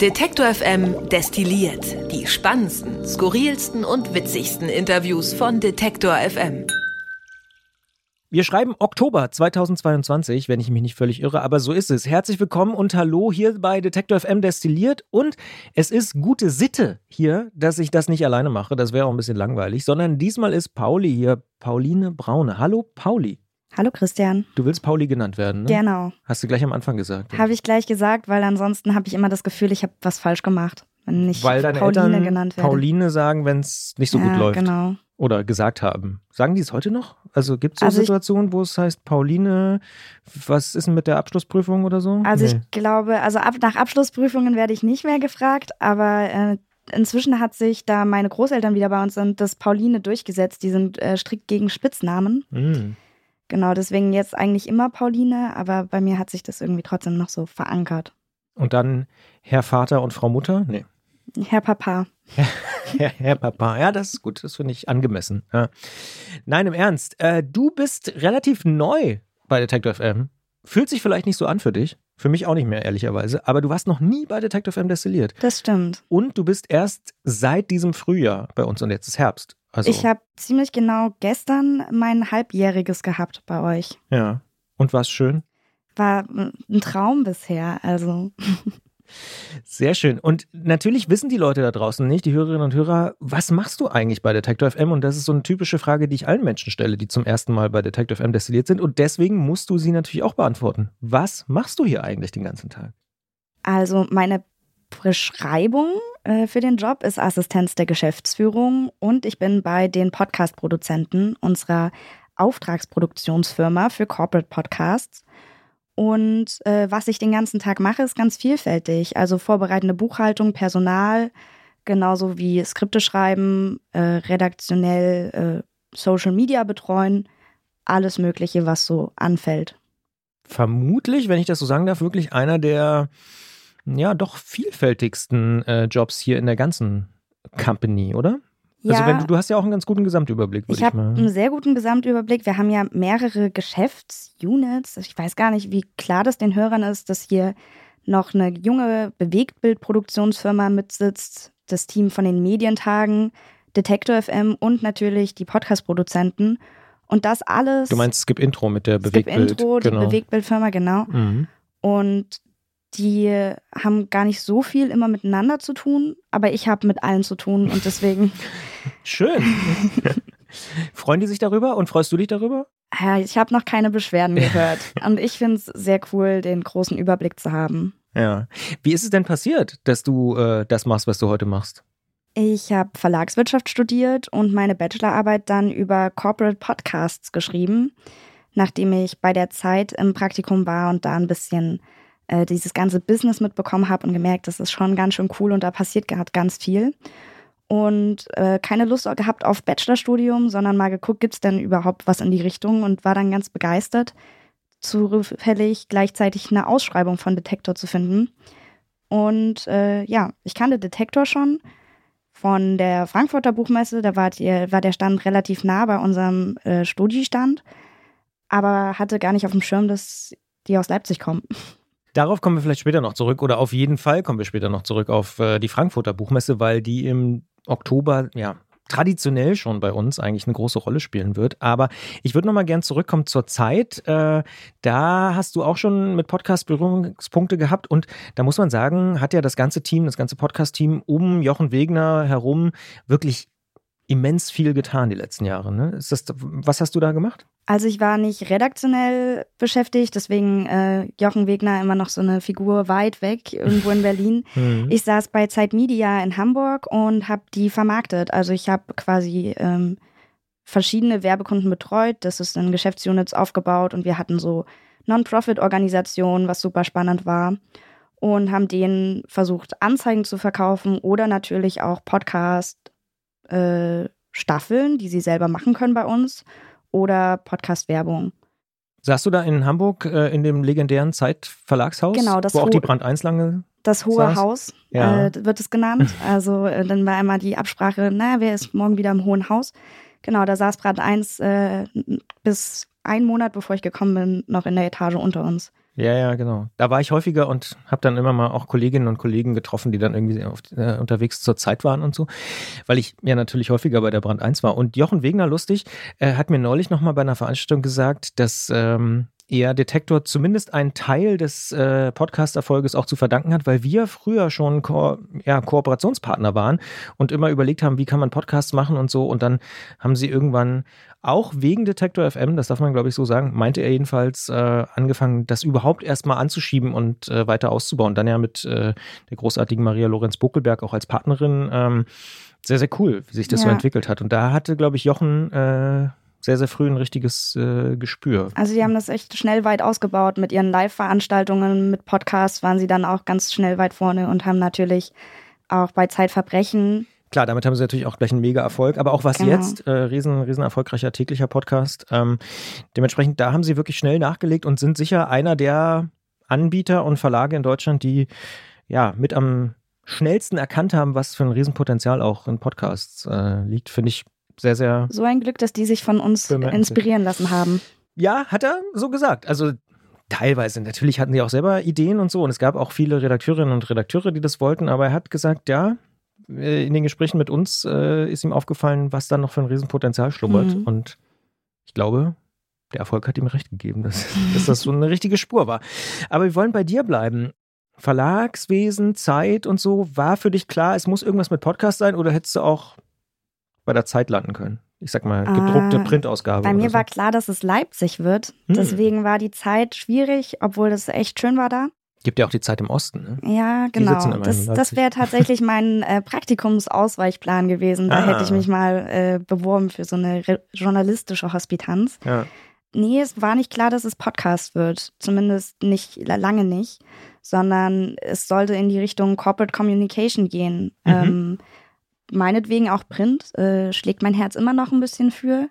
Detektor FM destilliert die spannendsten, skurrilsten und witzigsten Interviews von Detektor FM. Wir schreiben Oktober 2022, wenn ich mich nicht völlig irre, aber so ist es. Herzlich willkommen und hallo hier bei Detektor FM destilliert. Und es ist gute Sitte hier, dass ich das nicht alleine mache. Das wäre auch ein bisschen langweilig, sondern diesmal ist Pauli hier, Pauline Braune. Hallo Pauli. Hallo Christian. Du willst Pauli genannt werden, ne? Genau. Hast du gleich am Anfang gesagt. Habe ich gleich gesagt, weil ansonsten habe ich immer das Gefühl, ich habe was falsch gemacht, wenn ich Weil deine Pauline Eltern genannt werde. Pauline sagen, wenn es nicht so ja, gut läuft. Genau. Oder gesagt haben. Sagen die es heute noch? Also gibt es so Also Situationen, wo es heißt, Pauline, was ist denn mit der Abschlussprüfung oder so? Also Nee. ich glaube, also ab, nach Abschlussprüfungen werde ich nicht mehr gefragt, aber äh, inzwischen hat sich, da meine Großeltern wieder bei uns sind, das Pauline durchgesetzt. Die sind äh, strikt gegen Spitznamen. Hm. Genau, deswegen jetzt eigentlich immer Pauline, aber bei mir hat sich das irgendwie trotzdem noch so verankert. Und dann Herr Vater und Frau Mutter? Nee. Herr Papa. Herr, Herr Papa, ja, das ist gut, das finde ich angemessen. Ja. Nein, im Ernst, äh, du bist relativ neu bei Detective FM. Fühlt sich vielleicht nicht so an für dich, für mich auch nicht mehr, ehrlicherweise, aber du warst noch nie bei Detective FM destilliert. Das stimmt. Und du bist erst seit diesem Frühjahr bei uns und jetzt ist Herbst. Also, Ich habe ziemlich genau gestern mein Halbjähriges gehabt bei euch. ja. Und war's schön? War ein Traum bisher. Also Sehr schön. Und natürlich wissen die Leute da draußen nicht, die Hörerinnen und Hörer, was machst du eigentlich bei Detector FM? Und das ist so eine typische Frage, die ich allen Menschen stelle, die zum ersten Mal bei Detector FM destilliert sind. Und deswegen musst du sie natürlich auch beantworten. Was machst du hier eigentlich den ganzen Tag? Also meine Beschreibung für den Job ist Assistenz der Geschäftsführung und ich bin bei den Podcast-Produzenten unserer Auftragsproduktionsfirma für Corporate Podcasts. Und äh, was ich den ganzen Tag mache, ist ganz vielfältig. Also vorbereitende Buchhaltung, Personal, genauso wie Skripte schreiben, äh, redaktionell äh, Social Media betreuen, alles Mögliche, was so anfällt. Vermutlich, wenn ich das so sagen darf, wirklich einer der ja doch vielfältigsten äh, Jobs hier in der ganzen Company, oder? Also wenn du, du hast ja auch einen ganz guten Gesamtüberblick, würde Ich ich, habe einen sehr guten Gesamtüberblick. Wir haben ja mehrere Geschäftsunits. Ich weiß gar nicht, wie klar das den Hörern ist, dass hier noch eine junge Bewegtbildproduktionsfirma mitsitzt, das Team von den Medientagen, Detektor FM und natürlich die Podcast-Produzenten. Und das alles. Du meinst Skip Intro mit der Skip Bewegtbild. Intro, die genau. Bewegtbildfirma, genau. Mhm. Und die haben gar nicht so viel immer miteinander zu tun, aber ich habe mit allen zu tun und deswegen, Schön. Freuen die sich darüber und freust du dich darüber? ja, ich habe noch keine Beschwerden gehört. Und ich finde es sehr cool, den großen Überblick zu haben. Ja. Wie ist es denn passiert, dass du äh, das machst, was du heute machst? Ich habe Verlagswirtschaft studiert und meine Bachelorarbeit dann über Corporate Podcasts geschrieben, nachdem ich bei der Zeit im Praktikum war und da ein bisschen äh, dieses ganze Business mitbekommen habe und gemerkt, das ist schon ganz schön cool und da passiert gerade ganz viel. Und äh, keine Lust gehabt auf Bachelorstudium, sondern mal geguckt, gibt es denn überhaupt was in die Richtung und war dann ganz begeistert, zufällig gleichzeitig eine Ausschreibung von Detektor zu finden. Und äh, ja, ich kannte Detektor schon von der Frankfurter Buchmesse. Da war, die, war der Stand relativ nah bei unserem äh, Studi-Stand, aber hatte gar nicht auf dem Schirm, dass die aus Leipzig kommen. Darauf kommen wir vielleicht später noch zurück oder auf jeden Fall kommen wir später noch zurück auf äh, die Frankfurter Buchmesse, weil die im Oktober, ja, traditionell schon bei uns eigentlich eine große Rolle spielen wird. Aber ich würde nochmal gern zurückkommen zur Zeit. Äh, da hast du auch schon mit Podcast Berührungspunkte gehabt und da muss man sagen, hat ja das ganze Team, das ganze Podcast-Team um Jochen Wegner herum wirklich immens viel getan die letzten Jahre. Ne? Ist das, was hast du da gemacht? Also ich war nicht redaktionell beschäftigt, deswegen äh, Jochen Wegner immer noch so eine Figur weit weg, irgendwo in Berlin. Mhm. Ich saß bei Zeit Media in Hamburg und habe die vermarktet. Also ich habe quasi ähm, verschiedene Werbekunden betreut. Das ist in Geschäftsunits aufgebaut und wir hatten so Non-Profit-Organisationen, was super spannend war. Und haben denen versucht, Anzeigen zu verkaufen oder natürlich auch Podcast-Staffeln, die sie selber machen können bei uns oder Podcast-Werbung. Saßt du da in Hamburg äh, in dem legendären Zeitverlagshaus? Genau, das wo auch die Brand 1 lange. Das Hohe Saß? Haus Ja. äh, wird es genannt. Also äh, dann war immer die Absprache, na, wer ist morgen wieder im Hohen Haus? Genau, da saß Brand 1 äh, bis einen Monat, bevor ich gekommen bin, noch in der Etage unter uns. Ja, ja, genau. Da war ich häufiger und habe dann immer mal auch Kolleginnen und Kollegen getroffen, die dann irgendwie auf, äh, unterwegs zur Zeit waren und so, weil ich ja natürlich häufiger bei der Brand 1 war. Und Jochen Wegner, lustig, äh, hat mir neulich nochmal bei einer Veranstaltung gesagt, dass ähm, er Detektor zumindest einen Teil des äh, Podcast-Erfolges auch zu verdanken hat, weil wir früher schon Ko ja, Kooperationspartner waren und immer überlegt haben, wie kann man Podcasts machen und so. Und dann haben sie irgendwann auch wegen Detektor FM, das darf man glaube ich so sagen, meinte er jedenfalls, äh, angefangen, das überhaupt erstmal anzuschieben und äh, weiter auszubauen. Dann ja mit äh, der großartigen Maria Lorenz Buckelberg auch als Partnerin. Ähm, sehr, sehr cool, wie sich das ja. so entwickelt hat. Und da hatte, glaube ich, Jochen äh, sehr, sehr früh ein richtiges äh, Gespür. Also die haben das echt schnell weit ausgebaut mit ihren Live-Veranstaltungen, mit Podcasts waren sie dann auch ganz schnell weit vorne und haben natürlich auch bei Zeitverbrechen Klar, damit haben sie natürlich auch gleich einen mega Erfolg, aber auch was genau. jetzt, äh, riesen, riesen erfolgreicher täglicher Podcast. Ähm, dementsprechend, da haben sie wirklich schnell nachgelegt und sind sicher einer der Anbieter und Verlage in Deutschland, die ja mit am schnellsten erkannt haben, was für ein Riesenpotenzial auch in Podcasts äh, liegt, finde ich sehr, sehr. So ein Glück, dass die sich von uns inspirieren lassen haben. Ja, hat er so gesagt. Also teilweise. Natürlich hatten die auch selber Ideen und so. Und es gab auch viele Redakteurinnen und Redakteure, die das wollten. Aber er hat gesagt, ja, äh, in den Gesprächen mit uns äh, ist ihm aufgefallen, was da noch für ein Riesenpotenzial schlummert. Mhm. Und ich glaube, der Erfolg hat ihm recht gegeben, dass, dass das so eine richtige Spur war. Aber wir wollen bei dir bleiben. Verlagswesen, Zeit und so, war für dich klar, es muss irgendwas mit Podcast sein oder hättest du auch bei der Zeit landen können? Ich sag mal, gedruckte äh, Printausgabe. Bei mir so. war klar, dass es Leipzig wird. Hm. Deswegen war die Zeit schwierig, obwohl es echt schön war da. Gibt ja auch die Zeit im Osten. Ne? Ja, genau. Das, das wäre tatsächlich mein äh, Praktikumsausweichplan gewesen. Da ah. hätte ich mich mal äh, beworben für so eine journalistische Hospitanz. Ja. Nee, es war nicht klar, dass es Podcast wird. Zumindest nicht lange nicht. Sondern es sollte in die Richtung Corporate Communication gehen. Mhm. Ähm, meinetwegen auch Print, äh, schlägt mein Herz immer noch ein bisschen für.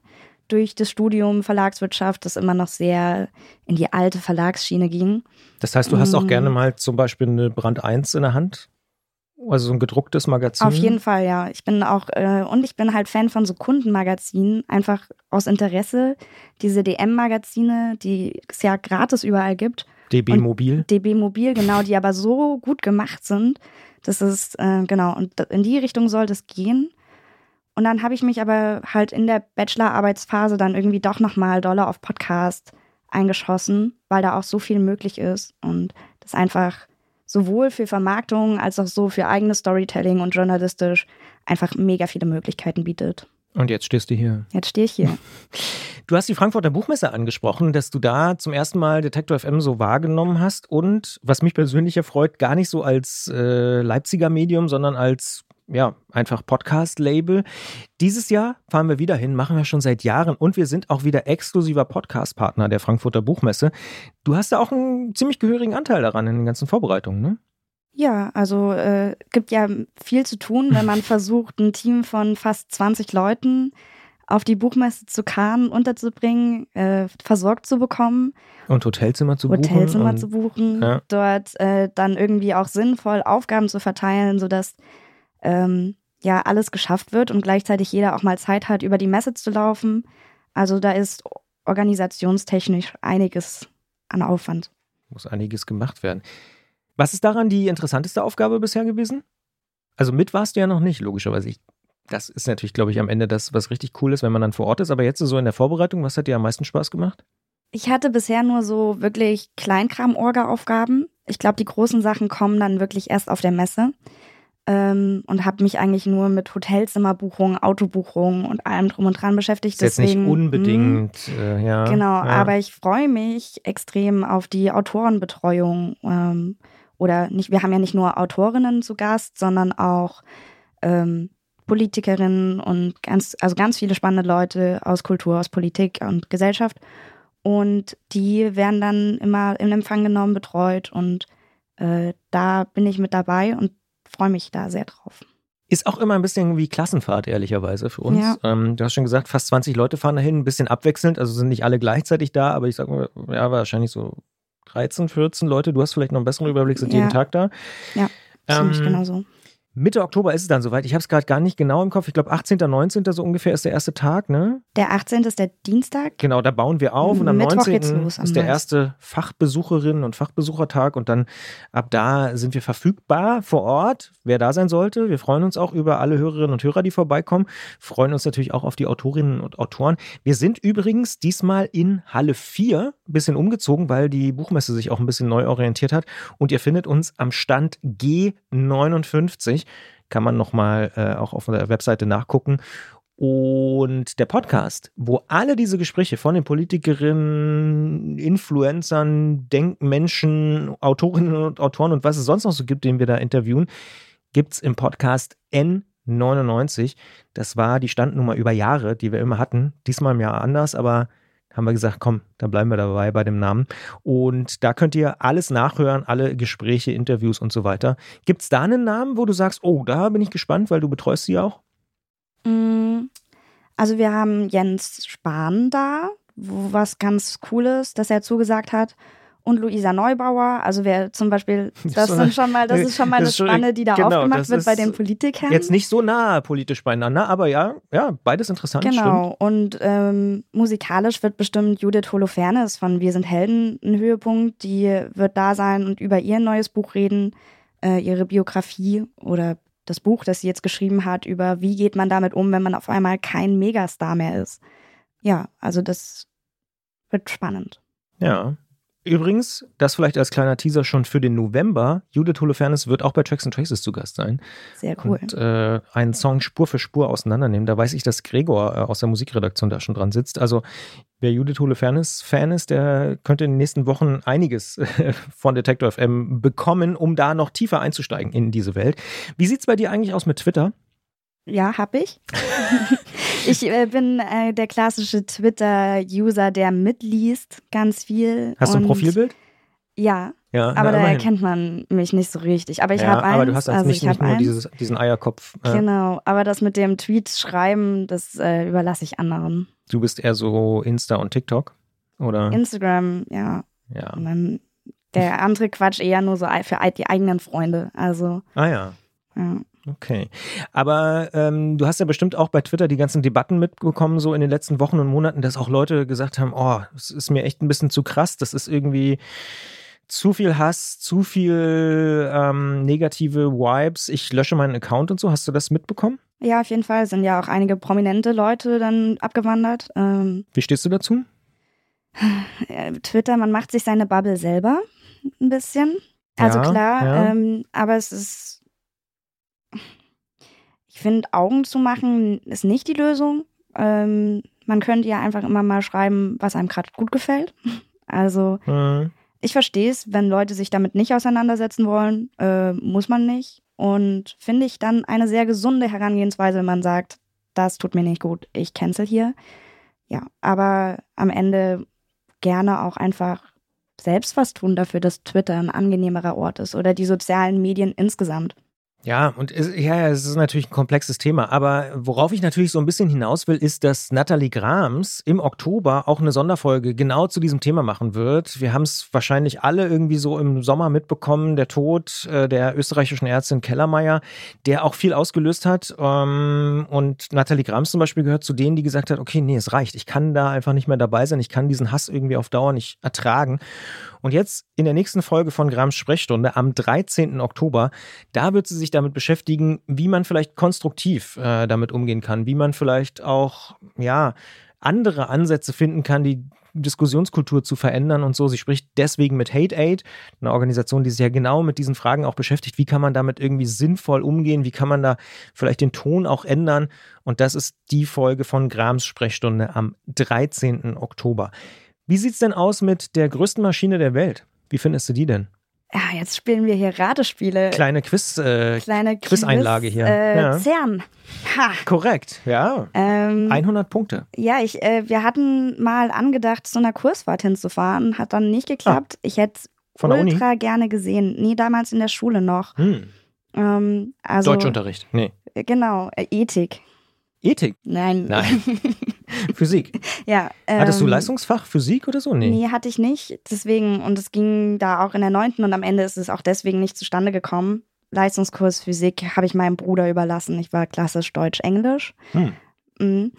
Durch das Studium Verlagswirtschaft, das immer noch sehr in die alte Verlagsschiene ging. Das heißt, du hast auch mm. gerne mal zum Beispiel eine Brand 1 in der Hand? Also so ein gedrucktes Magazin? Auf jeden Fall, ja. Ich bin auch, äh, und ich bin halt Fan von so Kundenmagazinen, einfach aus Interesse. Diese DM-Magazine, die es ja gratis überall gibt. DB Mobil? DB Mobil, genau, die aber so gut gemacht sind, das ist, äh, genau, und in die Richtung sollte es gehen. Und dann habe ich mich aber halt in der Bachelorarbeitsphase dann irgendwie doch nochmal doller auf Podcast eingeschossen, weil da auch so viel möglich ist und das einfach sowohl für Vermarktung als auch so für eigenes Storytelling und journalistisch einfach mega viele Möglichkeiten bietet. Und jetzt stehst du hier. Jetzt stehe ich hier. Du hast die Frankfurter Buchmesse angesprochen, dass du da zum ersten Mal Detektor FM so wahrgenommen hast und, was mich persönlich erfreut, gar nicht so als äh, Leipziger Medium, sondern als ja, einfach Podcast-Label. Dieses Jahr fahren wir wieder hin, machen wir schon seit Jahren und wir sind auch wieder exklusiver Podcast-Partner der Frankfurter Buchmesse. Du hast da auch einen ziemlich gehörigen Anteil daran in den ganzen Vorbereitungen, ne? Ja, also äh, gibt ja viel zu tun, wenn man versucht, ein Team von fast 20 Leuten auf die Buchmesse zu Kahn unterzubringen, äh, versorgt zu bekommen. Und Hotelzimmer zu buchen. Hotelzimmer zu buchen. Ja. Dort äh, dann irgendwie auch sinnvoll Aufgaben zu verteilen, sodass ähm, ja alles geschafft wird und gleichzeitig jeder auch mal Zeit hat, über die Messe zu laufen. Also da ist organisationstechnisch einiges an Aufwand. Muss einiges gemacht werden. Was ist daran die interessanteste Aufgabe bisher gewesen? Also mit warst du ja noch nicht, logischerweise. Ich, das ist natürlich, glaube ich, am Ende das, was richtig cool ist, wenn man dann vor Ort ist. Aber jetzt so in der Vorbereitung, was hat dir am meisten Spaß gemacht? Ich hatte bisher nur so wirklich Kleinkram-Orga-Aufgaben. Ich glaube, die großen Sachen kommen dann wirklich erst auf der Messe. Ähm, und habe mich eigentlich nur mit Hotelzimmerbuchungen, Autobuchungen und allem drum und dran beschäftigt. Das ist Deswegen, jetzt nicht unbedingt, mh, hm. äh, ja. Genau, ja. aber ich freue mich extrem auf die Autorenbetreuung. Ähm, oder nicht, wir haben ja nicht nur Autorinnen zu Gast, sondern auch ähm, Politikerinnen und ganz, also ganz viele spannende Leute aus Kultur, aus Politik und Gesellschaft. Und die werden dann immer in Empfang genommen, betreut und äh, da bin ich mit dabei und freue mich da sehr drauf. Ist auch immer ein bisschen wie Klassenfahrt, ehrlicherweise, für uns. Ja. Ähm, du hast schon gesagt, fast 20 Leute fahren dahin, ein bisschen abwechselnd, also sind nicht alle gleichzeitig da, aber ich sag mal, ja, wahrscheinlich so 13, 14 Leute. Du hast vielleicht noch einen besseren Überblick, sind ja. jeden Tag da. Ja, ziemlich ähm, genau so. Mitte Oktober ist es dann soweit. Ich habe es gerade gar nicht genau im Kopf. Ich glaube, 18., 19. so ungefähr ist der erste Tag, ne? Der 18. ist der Dienstag. Genau, da bauen wir auf und am Mittwoch 19. geht's los, am ist der erste Fachbesucherinnen und Fachbesuchertag und dann ab da sind wir verfügbar vor Ort, wer da sein sollte. Wir freuen uns auch über alle Hörerinnen und Hörer, die vorbeikommen. Freuen uns natürlich auch auf die Autorinnen und Autoren. Wir sind übrigens diesmal in Halle 4 ein bisschen umgezogen, weil die Buchmesse sich auch ein bisschen neu orientiert hat und ihr findet uns am Stand G59. Kann man nochmal äh, auch auf der Webseite nachgucken. Und der Podcast, wo alle diese Gespräche von den Politikerinnen, Influencern, Denkmenschen, Autorinnen und Autoren und was es sonst noch so gibt, den wir da interviewen, gibt es im Podcast N99. Das war die Standnummer über Jahre, die wir immer hatten. Diesmal im Jahr anders, aber haben wir gesagt, komm, da bleiben wir dabei bei dem Namen. Und da könnt ihr alles nachhören, alle Gespräche, Interviews und so weiter. Gibt es da einen Namen, wo du sagst, oh, da bin ich gespannt, weil du betreust sie auch? Mm, Also wir haben Jens Spahn da, was ganz Cooles, dass er zugesagt hat. Und Luisa Neubauer, also wer zum Beispiel, Das sind schon mal, das ist schon mal das eine Spanne, die da genau, aufgemacht wird bei den Politikern. Jetzt nicht so nah politisch beieinander, aber ja, ja, beides interessant, stimmt. Genau. Und ähm, musikalisch wird bestimmt Judith Holofernes von Wir sind Helden ein Höhepunkt. Die wird da sein und über ihr neues Buch reden, äh, ihre Biografie oder das Buch, das sie jetzt geschrieben hat, über wie geht man damit um, wenn man auf einmal kein Megastar mehr ist. Ja, also das wird spannend. Ja. Übrigens, das vielleicht als kleiner Teaser schon für den November. Judith Holofernes wird auch bei Tracks and Traces zu Gast sein. Sehr cool. Und äh, einen Song Spur für Spur auseinandernehmen. Da weiß ich, dass Gregor äh, aus der Musikredaktion da schon dran sitzt. Also wer Judith Holofernes Fan ist, der könnte in den nächsten Wochen einiges äh, von Detector FM bekommen, um da noch tiefer einzusteigen in diese Welt. Wie sieht's bei dir eigentlich aus mit Twitter? Ja, hab ich. ich äh, bin äh, der klassische Twitter-User, der mitliest ganz viel. Hast du ein Profilbild? Ja, Ja, aber na, da immerhin. erkennt man mich nicht so richtig. Aber ich ja, habe eins. aber du hast jetzt also nicht, ich nicht nur dieses, diesen Eierkopf. Äh, Genau, aber das mit dem Tweets schreiben, das äh, überlasse ich anderen. Du bist eher so Insta und TikTok? Oder? Instagram, ja. ja. Und dann der andere Quatsch eher nur so für die eigenen Freunde. Also, Ah ja. ja. Okay. Aber ähm, du hast ja bestimmt auch bei Twitter die ganzen Debatten mitbekommen, so in den letzten Wochen und Monaten, dass auch Leute gesagt haben, oh, es ist mir echt ein bisschen zu krass, das ist irgendwie zu viel Hass, zu viel ähm, negative Vibes, ich lösche meinen Account und so. Hast du das mitbekommen? ja, auf jeden Fall sind ja auch einige prominente Leute dann abgewandert. Ähm, Wie stehst du dazu? Twitter, man macht sich seine Bubble selber ein bisschen. Also Ja, klar, ja. Ähm, aber es ist, ich finde, Augen zu machen ist nicht die Lösung. Ähm, man könnte ja einfach immer mal schreiben, was einem gerade gut gefällt. Also Hm. ich verstehe es, wenn Leute sich damit nicht auseinandersetzen wollen, äh, muss man nicht. Und finde ich dann eine sehr gesunde Herangehensweise, wenn man sagt, das tut mir nicht gut, ich cancel hier. Ja, aber am Ende gerne auch einfach selbst was tun dafür, dass Twitter ein angenehmerer Ort ist oder die sozialen Medien insgesamt. Ja, und es, ja, es ist natürlich ein komplexes Thema. Aber worauf ich natürlich so ein bisschen hinaus will, ist, dass Nathalie Grams im Oktober auch eine Sonderfolge genau zu diesem Thema machen wird. Wir haben es wahrscheinlich alle irgendwie so im Sommer mitbekommen, der Tod äh, der österreichischen Ärztin Kellermeier, der auch viel ausgelöst hat. Ähm, und Nathalie Grams zum Beispiel gehört zu denen, die gesagt hat, okay, nee, es reicht. Ich kann da einfach nicht mehr dabei sein. Ich kann diesen Hass irgendwie auf Dauer nicht ertragen. Und jetzt in der nächsten Folge von Grams Sprechstunde am 13. Oktober, da wird sie sich damit beschäftigen, wie man vielleicht konstruktiv äh, damit umgehen kann, wie man vielleicht auch, ja, andere Ansätze finden kann, die Diskussionskultur zu verändern und so. Sie spricht deswegen mit Hate Aid, eine Organisation, die sich ja genau mit diesen Fragen auch beschäftigt. Wie kann man damit irgendwie sinnvoll umgehen? Wie kann man da vielleicht den Ton auch ändern? Und das ist die Folge von Grams Sprechstunde am 13. Oktober. Wie sieht's denn aus mit der größten Maschine der Welt? Wie findest du die denn? Ja, jetzt spielen wir hier Ratespiele. Kleine Quiz, äh, Kleine Quizeinlage hier. Äh, Ja. CERN. Ha. korrekt, ja. Ähm, 100 Punkte. Ja, ich, äh, wir hatten mal angedacht, zu einer Kursfahrt hinzufahren, hat dann nicht geklappt. Ich hätte es Ah. Der Uni? ultra gerne gesehen. Nee, damals in der Schule noch. Hm. Ähm, also, Deutschunterricht. Nee. Genau, äh, Ethik. Ethik. Nein. Nein. Physik. ja. Ähm, Hattest du Leistungsfach Physik oder so? Nee. Nee, hatte ich nicht. Deswegen, und es ging da auch in der neunten und am Ende ist es auch deswegen nicht zustande gekommen. Leistungskurs Physik habe ich meinem Bruder überlassen. Ich war klassisch Deutsch-Englisch. Hm. Mhm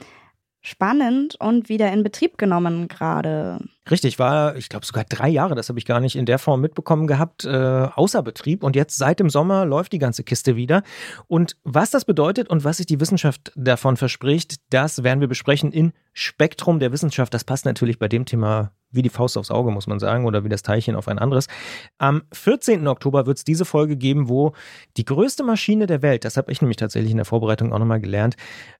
spannend und wieder in Betrieb genommen gerade. Richtig, war, ich glaube, sogar drei Jahre, das habe ich gar nicht in der Form mitbekommen gehabt, äh, außer Betrieb. Und jetzt seit dem Sommer läuft die ganze Kiste wieder. Und was das bedeutet und was sich die Wissenschaft davon verspricht, das werden wir besprechen in Spektrum der Wissenschaft. Das passt natürlich bei dem Thema wie die Faust aufs Auge, muss man sagen, oder wie das Teilchen auf ein anderes. Am 14. Oktober wird es diese Folge geben, wo die größte Maschine der Welt, das habe ich nämlich tatsächlich in der Vorbereitung auch nochmal gelernt,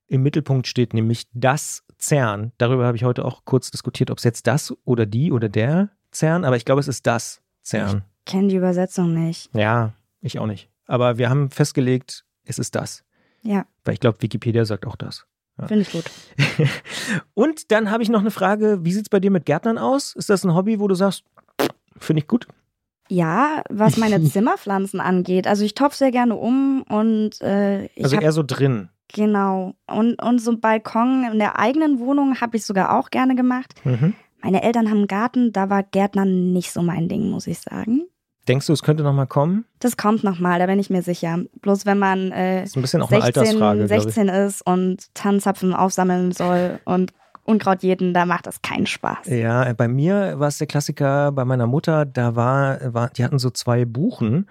im Mittelpunkt steht, nämlich das CERN. Darüber habe ich heute auch kurz diskutiert, ob es jetzt das oder die oder der CERN, aber ich glaube, es ist das CERN. Ich kenne die Übersetzung nicht. Ja, ich auch nicht. Aber wir haben festgelegt, es ist das. Ja. Weil ich glaube, Wikipedia sagt auch das. Ja. Finde ich gut. Und dann habe ich noch eine Frage: Wie sieht es bei dir mit Gärtnern aus? Ist das ein Hobby, wo du sagst, finde ich gut? Ja, was meine Zimmerpflanzen angeht. Also ich topfe sehr gerne um und äh, ich. Also eher so drin. Genau. Und, und so ein Balkon in der eigenen Wohnung habe ich sogar auch gerne gemacht. Mhm. Meine Eltern haben einen Garten, da war Gärtnern nicht so mein Ding, muss ich sagen. Denkst du, es könnte nochmal kommen? Das kommt nochmal, da bin ich mir sicher. Bloß wenn man äh, ist ein bisschen auch 16, eine Altersfrage, 16 ist und Tannenzapfen aufsammeln soll und Unkraut jeden, da macht das keinen Spaß. Ja, bei mir war es der Klassiker, bei meiner Mutter, da war, war, die hatten so zwei Buchen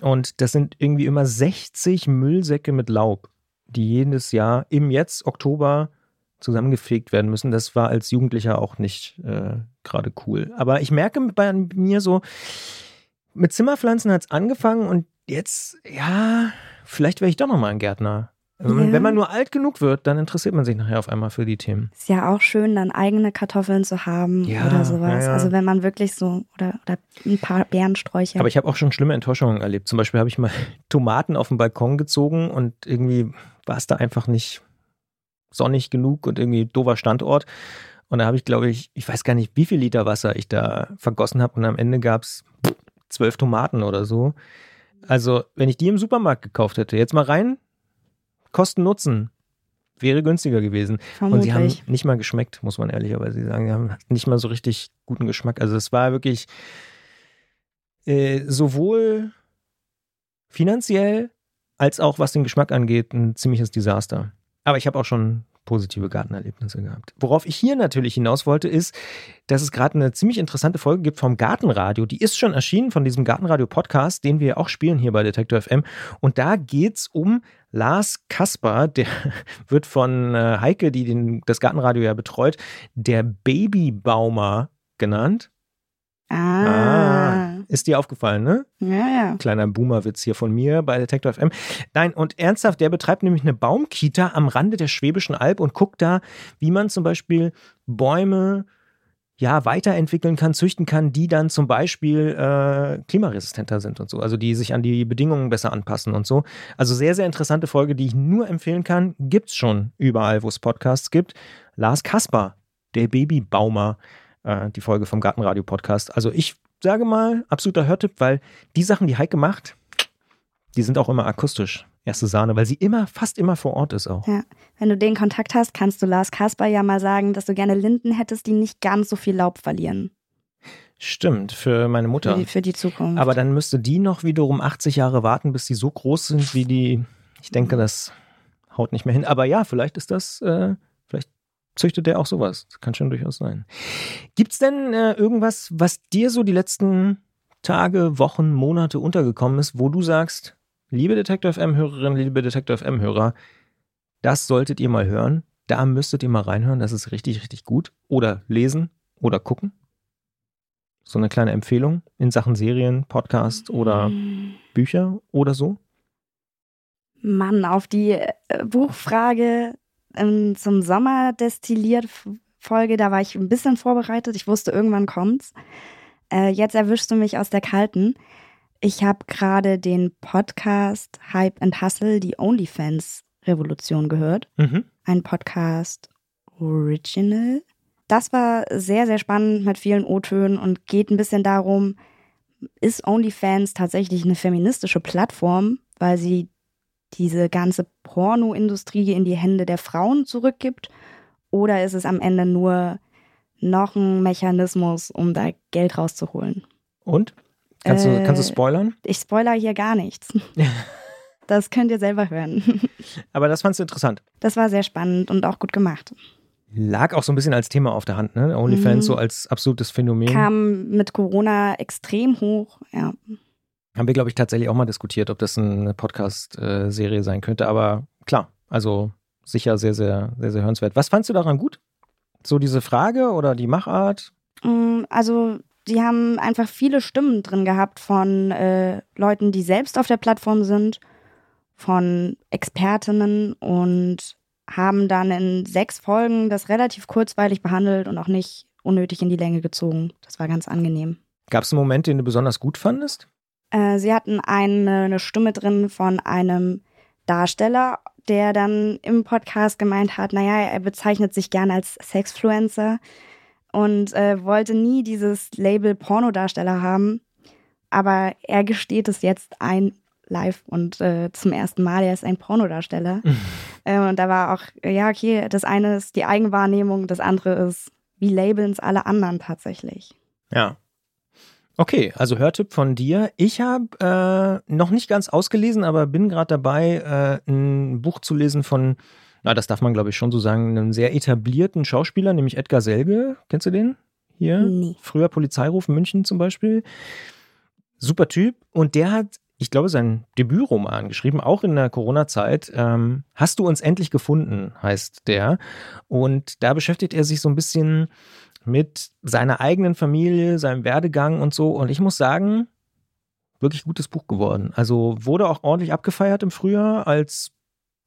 und das sind irgendwie immer 60 Müllsäcke mit Laub, die jedes Jahr im jetzt Oktober zusammengefegt werden müssen. Das war als Jugendlicher auch nicht äh, gerade cool. Aber ich merke bei mir so, mit Zimmerpflanzen hat es angefangen und jetzt, ja, vielleicht wäre ich doch nochmal ein Gärtner. Wenn man, ja. wenn man, nur alt genug wird, dann interessiert man sich nachher auf einmal für die Themen. Ist ja auch schön, dann eigene Kartoffeln zu haben ja, oder sowas. Ja, also wenn man wirklich so, oder, oder ein paar Bärensträucher. Aber ich habe auch schon schlimme Enttäuschungen erlebt. Zum Beispiel habe ich mal Tomaten auf den Balkon gezogen und irgendwie war es da einfach nicht sonnig genug und irgendwie doofer Standort. Und da habe ich, glaube ich, ich weiß gar nicht, wie viel Liter Wasser ich da vergossen habe. Und am Ende gab es zwölf Tomaten oder so. Also, wenn ich die im Supermarkt gekauft hätte, jetzt mal rein, Kosten Nutzen, wäre günstiger gewesen. Vermutlich. Und sie haben nicht mal geschmeckt, muss man ehrlicherweise sagen. Sie haben nicht mal so richtig guten Geschmack. Also es war wirklich äh, sowohl finanziell als auch was den Geschmack angeht ein ziemliches Desaster. Aber ich habe auch schon positive Gartenerlebnisse gehabt. Worauf ich hier natürlich hinaus wollte, ist, dass es gerade eine ziemlich interessante Folge gibt vom Gartenradio. Die ist schon erschienen von diesem Gartenradio-Podcast, den wir auch spielen hier bei Detektor FM. Und da geht es um Lars Kasper, der wird von äh, Heike, die den, das Gartenradio ja betreut, der Babybaumer genannt. Ah. ah. Ist dir aufgefallen, ne? Ja, ja. Kleiner Boomerwitz hier von mir bei Detector FM. Nein, und ernsthaft, der betreibt nämlich eine Baumkita am Rande der Schwäbischen Alb und guckt da, wie man zum Beispiel Bäume ja, weiterentwickeln kann, züchten kann, die dann zum Beispiel äh, klimaresistenter sind und so, also die sich an die Bedingungen besser anpassen und so. Also sehr, sehr interessante Folge, die ich nur empfehlen kann. Gibt's schon überall, wo es Podcasts gibt. Lars Kasper, der Babybaumer, äh, die Folge vom Gartenradio-Podcast. Also ich sage mal, absoluter Hörtipp, weil die Sachen, die Heike macht, die sind auch immer akustisch. Erste Sahne, weil sie immer, fast immer vor Ort ist auch. Ja. Wenn du den Kontakt hast, kannst du Lars Kasper ja mal sagen, dass du gerne Linden hättest, die nicht ganz so viel Laub verlieren. Stimmt, für meine Mutter. Für die, für die Zukunft. Aber dann müsste die noch wiederum 80 Jahre warten, bis sie so groß sind wie die. Ich denke, das haut nicht mehr hin. Aber ja, vielleicht ist das, äh, züchtet der auch sowas. Das kann schon durchaus sein. Gibt es denn äh, irgendwas, was dir so die letzten Tage, Wochen, Monate untergekommen ist, wo du sagst, liebe Detective FM-Hörerinnen, liebe Detective FM-Hörer, das solltet ihr mal hören. Da müsstet ihr mal reinhören. Das ist richtig, richtig gut. Oder lesen oder gucken. So eine kleine Empfehlung in Sachen Serien, Podcast oder Bücher oder so. Mann, auf die äh, Ähm, zum Sommer destilliert Folge, da war ich ein bisschen vorbereitet. Ich wusste, irgendwann kommt's. Äh, jetzt erwischst du mich aus der kalten. Ich habe gerade den Podcast Hype and Hustle, die OnlyFans-Revolution gehört. Mhm. Ein Podcast Original. Das war sehr, sehr spannend mit vielen O-Tönen und geht ein bisschen darum, ist OnlyFans tatsächlich eine feministische Plattform, weil sie diese ganze Pornoindustrie in die Hände der Frauen zurückgibt? Oder ist es am Ende nur noch ein Mechanismus, um da Geld rauszuholen? Und? Kannst, du, kannst du spoilern? Ich spoiler hier gar nichts. das könnt ihr selber hören. Aber das fandst du interessant. Das war sehr spannend und auch gut gemacht. Lag auch so ein bisschen als Thema auf der Hand, ne? OnlyFans mhm. so als absolutes Phänomen. Kam mit Corona extrem hoch, ja. Haben wir, glaube ich, tatsächlich auch mal diskutiert, ob das eine Podcast-Serie sein könnte. Aber klar, also sicher sehr, sehr, sehr, sehr hörenswert. Was fandst du daran gut? So diese Frage oder die Machart? Mm, also, die haben einfach viele Stimmen drin gehabt von äh, Leuten, die selbst auf der Plattform sind, von Expertinnen und haben dann in sechs Folgen das relativ kurzweilig behandelt und auch nicht unnötig in die Länge gezogen. Das war ganz angenehm. Gab es einen Moment, den du besonders gut fandest? Äh, sie hatten eine, eine Stimme drin von einem Darsteller, der dann im Podcast gemeint hat, naja, er bezeichnet sich gerne als Sexfluencer und äh, wollte nie dieses Label Pornodarsteller haben. Aber er gesteht es jetzt ein live und äh, zum ersten Mal, er ist ein Pornodarsteller. äh, und da war auch, ja, okay, das eine ist die Eigenwahrnehmung, das andere ist, wie labeln es alle anderen tatsächlich. Ja, Okay, also Hörtipp von dir. Ich habe äh, noch nicht ganz ausgelesen, aber bin gerade dabei, äh, ein Buch zu lesen von, na, das darf man glaube ich schon so sagen, einem sehr etablierten Schauspieler, nämlich Edgar Selge. Kennst du den? Hier? Nee. Früher Polizeiruf München zum Beispiel. Super Typ. Und der hat, ich glaube, sein Debütroman geschrieben, auch in der Corona-Zeit. Ähm, Hast du uns endlich gefunden, heißt der. Und da beschäftigt er sich so ein bisschen mit seiner eigenen Familie, seinem Werdegang und so. Und ich muss sagen, wirklich gutes Buch geworden. Also wurde auch ordentlich abgefeiert im Frühjahr als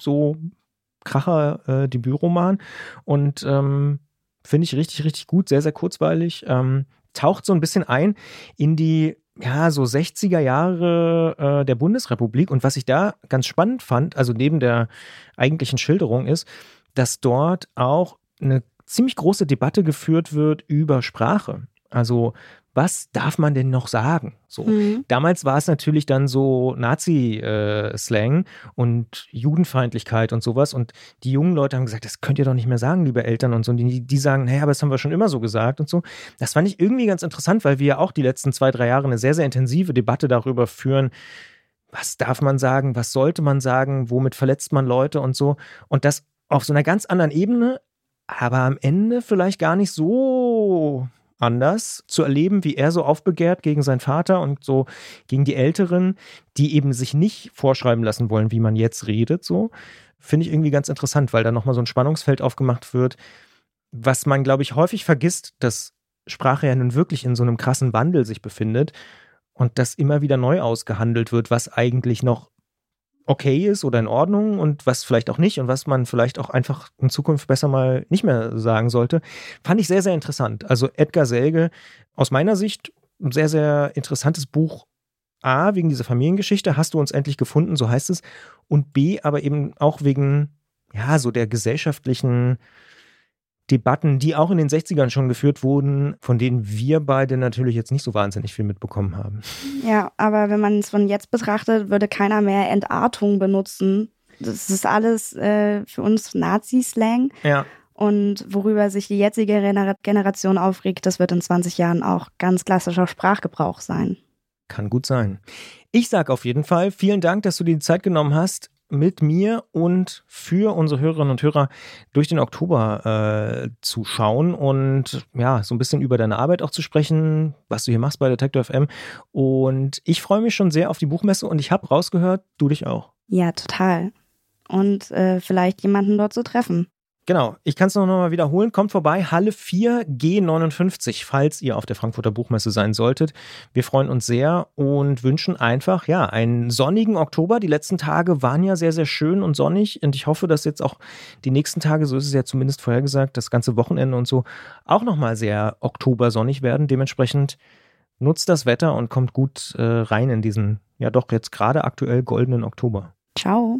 so kracher äh, Debütroman. Und ähm, finde ich richtig, richtig gut, sehr, sehr kurzweilig. Ähm, taucht so ein bisschen ein in die ja, so 60er Jahre äh, der Bundesrepublik. Und was ich da ganz spannend fand, also neben der eigentlichen Schilderung, ist, dass dort auch eine ziemlich große Debatte geführt wird über Sprache. Also was darf man denn noch sagen? So. Mhm. Damals war es natürlich dann so Nazi-Slang äh, und Judenfeindlichkeit und sowas. Und die jungen Leute haben gesagt, das könnt ihr doch nicht mehr sagen, liebe Eltern und so. Und die, die sagen, naja, aber das haben wir schon immer so gesagt und so. Das fand ich irgendwie ganz interessant, weil wir ja auch die letzten zwei, drei Jahre eine sehr, sehr intensive Debatte darüber führen, was darf man sagen, was sollte man sagen, womit verletzt man Leute und so. Und das auf so einer ganz anderen Ebene, aber am Ende vielleicht gar nicht so anders zu erleben, wie er so aufbegehrt gegen seinen Vater und so gegen die Älteren, die eben sich nicht vorschreiben lassen wollen, wie man jetzt redet, so finde ich irgendwie ganz interessant, weil da nochmal so ein Spannungsfeld aufgemacht wird, was man, glaube ich, häufig vergisst, dass Sprache ja nun wirklich in so einem krassen Wandel sich befindet und das immer wieder neu ausgehandelt wird, was eigentlich noch okay ist oder in Ordnung und was vielleicht auch nicht und was man vielleicht auch einfach in Zukunft besser mal nicht mehr sagen sollte, fand ich sehr, sehr interessant. Also Edgar Selge, aus meiner Sicht ein sehr, sehr interessantes Buch. A, wegen dieser Familiengeschichte, hast du uns endlich gefunden, so heißt es. Und B, aber eben auch wegen, ja, so der gesellschaftlichen Debatten, die auch in den 60ern schon geführt wurden, von denen wir beide natürlich jetzt nicht so wahnsinnig viel mitbekommen haben. Ja, aber wenn man es von jetzt betrachtet, würde keiner mehr Entartung benutzen. Das ist alles äh, für uns Nazi-Slang. Ja. Und worüber sich die jetzige Generation aufregt, das wird in 20 Jahren auch ganz klassischer Sprachgebrauch sein. Kann gut sein. Ich sage auf jeden Fall vielen Dank, dass du dir die Zeit genommen hast, mit mir und für unsere Hörerinnen und Hörer durch den Oktober äh, zu schauen und ja, so ein bisschen über deine Arbeit auch zu sprechen, was du hier machst bei Detector FM. Und ich freue mich schon sehr auf die Buchmesse und ich habe rausgehört, du dich auch. Ja, total. Und äh, vielleicht jemanden dort zu treffen. Genau, ich kann es noch mal wiederholen. Kommt vorbei, Halle 4 G59, falls ihr auf der Frankfurter Buchmesse sein solltet. Wir freuen uns sehr und wünschen einfach, ja, einen sonnigen Oktober. Die letzten Tage waren ja sehr, sehr schön und sonnig und ich hoffe, dass jetzt auch die nächsten Tage, so ist es ja zumindest vorhergesagt, das ganze Wochenende und so auch nochmal sehr oktobersonnig werden. Dementsprechend nutzt das Wetter und kommt gut äh, rein in diesen, ja doch jetzt gerade aktuell goldenen Oktober. Ciao.